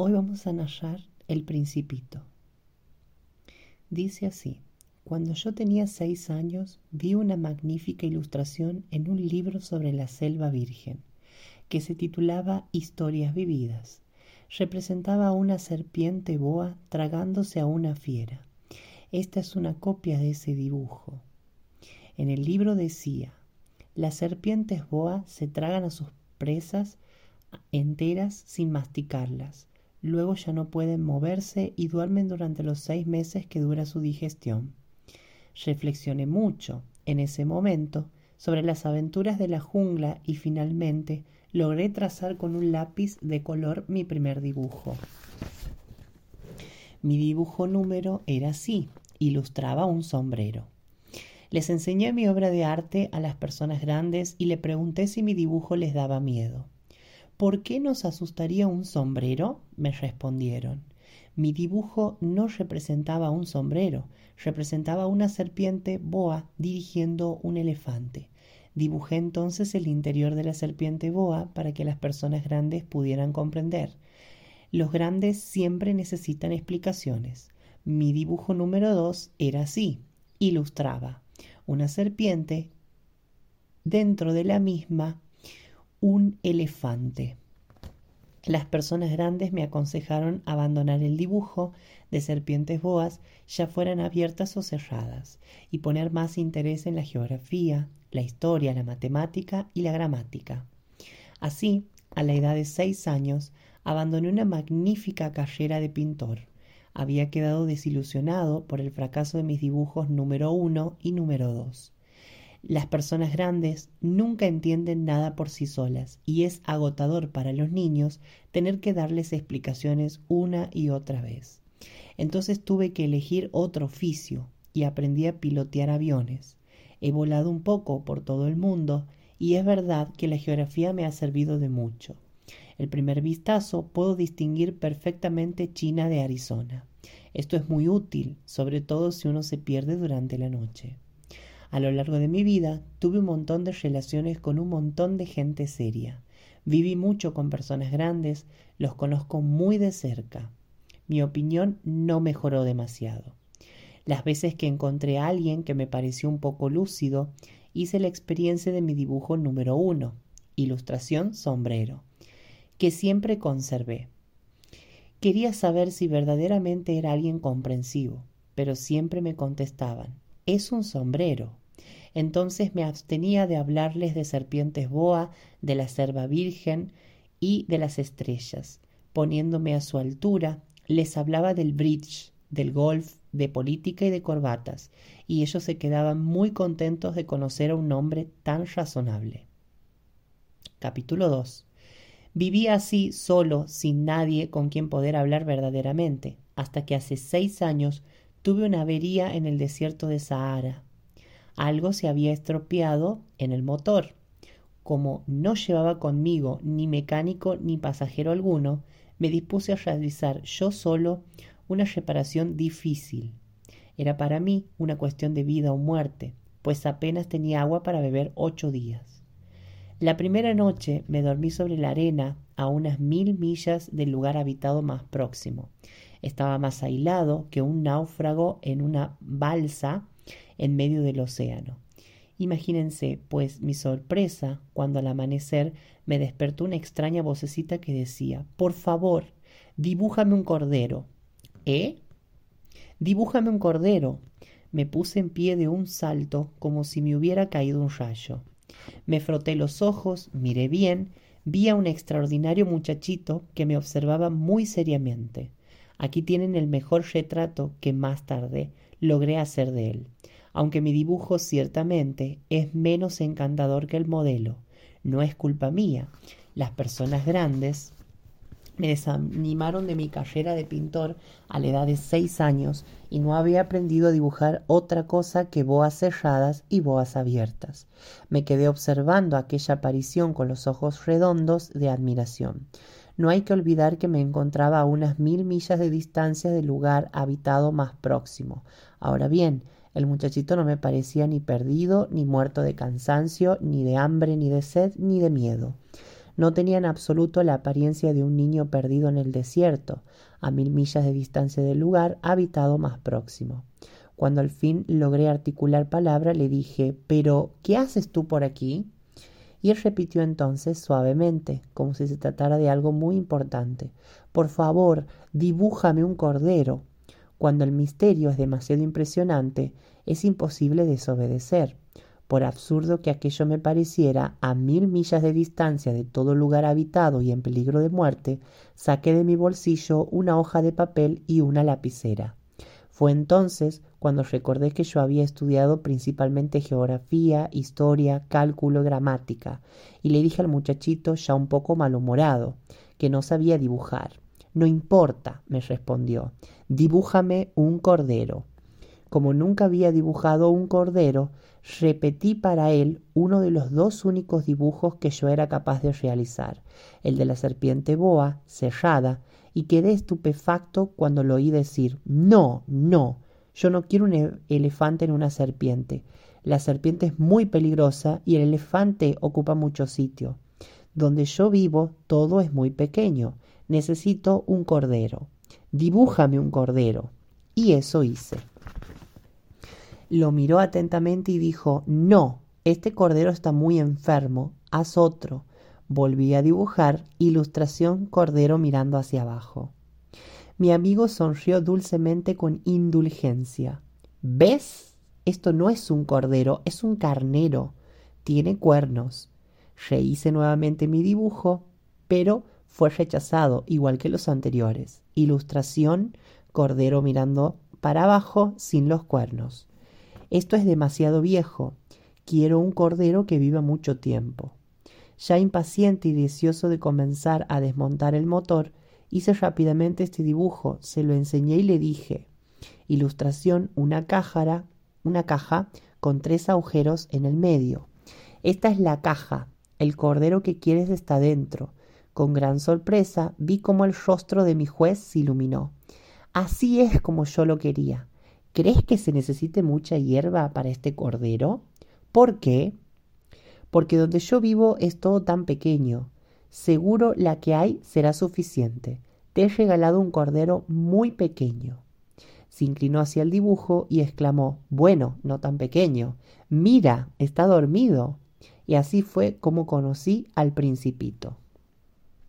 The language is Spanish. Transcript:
Hoy vamos a narrar El Principito. Dice así, cuando yo tenía seis años vi una magnífica ilustración en un libro sobre la selva virgen, que se titulaba Historias vividas. Representaba a una serpiente boa tragándose a una fiera. Esta es una copia de ese dibujo. En el libro decía, las serpientes boa se tragan a sus presas enteras sin masticarlas. Luego ya no pueden moverse y duermen durante los seis meses que dura su digestión. Reflexioné mucho en ese momento sobre las aventuras de la jungla y finalmente logré trazar con un lápiz de color mi primer dibujo. Mi dibujo número era así, ilustraba un sombrero. Les enseñé mi obra de arte a las personas grandes y le pregunté si mi dibujo les daba miedo. ¿Por qué nos asustaría un sombrero? me respondieron. Mi dibujo no representaba un sombrero, representaba una serpiente boa dirigiendo un elefante. Dibujé entonces el interior de la serpiente boa para que las personas grandes pudieran comprender. Los grandes siempre necesitan explicaciones. Mi dibujo número dos era así. Ilustraba una serpiente, dentro de la misma un elefante. Las personas grandes me aconsejaron abandonar el dibujo de serpientes boas, ya fueran abiertas o cerradas, y poner más interés en la geografía, la historia, la matemática y la gramática. Así, a la edad de seis años, abandoné una magnífica carrera de pintor había quedado desilusionado por el fracaso de mis dibujos número uno y número dos. Las personas grandes nunca entienden nada por sí solas y es agotador para los niños tener que darles explicaciones una y otra vez. Entonces tuve que elegir otro oficio y aprendí a pilotear aviones. He volado un poco por todo el mundo y es verdad que la geografía me ha servido de mucho el primer vistazo puedo distinguir perfectamente China de Arizona. Esto es muy útil, sobre todo si uno se pierde durante la noche. A lo largo de mi vida tuve un montón de relaciones con un montón de gente seria. Viví mucho con personas grandes, los conozco muy de cerca. Mi opinión no mejoró demasiado. Las veces que encontré a alguien que me pareció un poco lúcido, hice la experiencia de mi dibujo número uno, ilustración sombrero que siempre conservé. Quería saber si verdaderamente era alguien comprensivo, pero siempre me contestaban, es un sombrero. Entonces me abstenía de hablarles de serpientes boa, de la cerva virgen y de las estrellas. Poniéndome a su altura, les hablaba del bridge, del golf, de política y de corbatas, y ellos se quedaban muy contentos de conocer a un hombre tan razonable. Capítulo 2 Vivía así solo, sin nadie con quien poder hablar verdaderamente, hasta que hace seis años tuve una avería en el desierto de Sahara. Algo se había estropeado en el motor. Como no llevaba conmigo ni mecánico ni pasajero alguno, me dispuse a realizar yo solo una reparación difícil. Era para mí una cuestión de vida o muerte, pues apenas tenía agua para beber ocho días. La primera noche me dormí sobre la arena a unas mil millas del lugar habitado más próximo. Estaba más aislado que un náufrago en una balsa en medio del océano. Imagínense, pues, mi sorpresa cuando al amanecer me despertó una extraña vocecita que decía Por favor, dibújame un cordero. ¿Eh? Dibújame un cordero. Me puse en pie de un salto como si me hubiera caído un rayo. Me froté los ojos, miré bien, vi a un extraordinario muchachito que me observaba muy seriamente. Aquí tienen el mejor retrato que más tarde logré hacer de él, aunque mi dibujo ciertamente es menos encantador que el modelo. No es culpa mía. Las personas grandes me desanimaron de mi carrera de pintor a la edad de seis años y no había aprendido a dibujar otra cosa que boas cerradas y boas abiertas. Me quedé observando aquella aparición con los ojos redondos de admiración. No hay que olvidar que me encontraba a unas mil millas de distancia del lugar habitado más próximo. Ahora bien, el muchachito no me parecía ni perdido, ni muerto de cansancio, ni de hambre, ni de sed, ni de miedo. No tenía en absoluto la apariencia de un niño perdido en el desierto, a mil millas de distancia del lugar habitado más próximo. Cuando al fin logré articular palabra, le dije Pero, ¿qué haces tú por aquí? Y repitió entonces suavemente, como si se tratara de algo muy importante Por favor, dibújame un cordero. Cuando el misterio es demasiado impresionante, es imposible desobedecer. Por absurdo que aquello me pareciera, a mil millas de distancia de todo lugar habitado y en peligro de muerte, saqué de mi bolsillo una hoja de papel y una lapicera. Fue entonces cuando recordé que yo había estudiado principalmente geografía, historia, cálculo gramática, y le dije al muchachito, ya un poco malhumorado, que no sabía dibujar. No importa, me respondió, dibújame un cordero. Como nunca había dibujado un cordero, repetí para él uno de los dos únicos dibujos que yo era capaz de realizar, el de la serpiente boa, cerrada, y quedé estupefacto cuando lo oí decir No, no, yo no quiero un e-, elefante en una serpiente. La serpiente es muy peligrosa y el elefante ocupa mucho sitio. Donde yo vivo todo es muy pequeño. Necesito un cordero. Dibújame un cordero. Y eso hice. Lo miró atentamente y dijo No, este cordero está muy enfermo. Haz otro. Volví a dibujar ilustración cordero mirando hacia abajo. Mi amigo sonrió dulcemente con indulgencia. ¿Ves? Esto no es un cordero, es un carnero. Tiene cuernos. Rehice nuevamente mi dibujo, pero fue rechazado, igual que los anteriores. Ilustración, cordero mirando para abajo sin los cuernos. Esto es demasiado viejo. Quiero un cordero que viva mucho tiempo. Ya impaciente y deseoso de comenzar a desmontar el motor, hice rápidamente este dibujo, se lo enseñé y le dije Ilustración, una caja, una caja con tres agujeros en el medio. Esta es la caja. El cordero que quieres está dentro. Con gran sorpresa vi cómo el rostro de mi juez se iluminó. Así es como yo lo quería. ¿Crees que se necesite mucha hierba para este cordero? ¿Por qué? Porque donde yo vivo es todo tan pequeño. Seguro la que hay será suficiente. Te he regalado un cordero muy pequeño. Se inclinó hacia el dibujo y exclamó Bueno, no tan pequeño. Mira, está dormido. Y así fue como conocí al principito.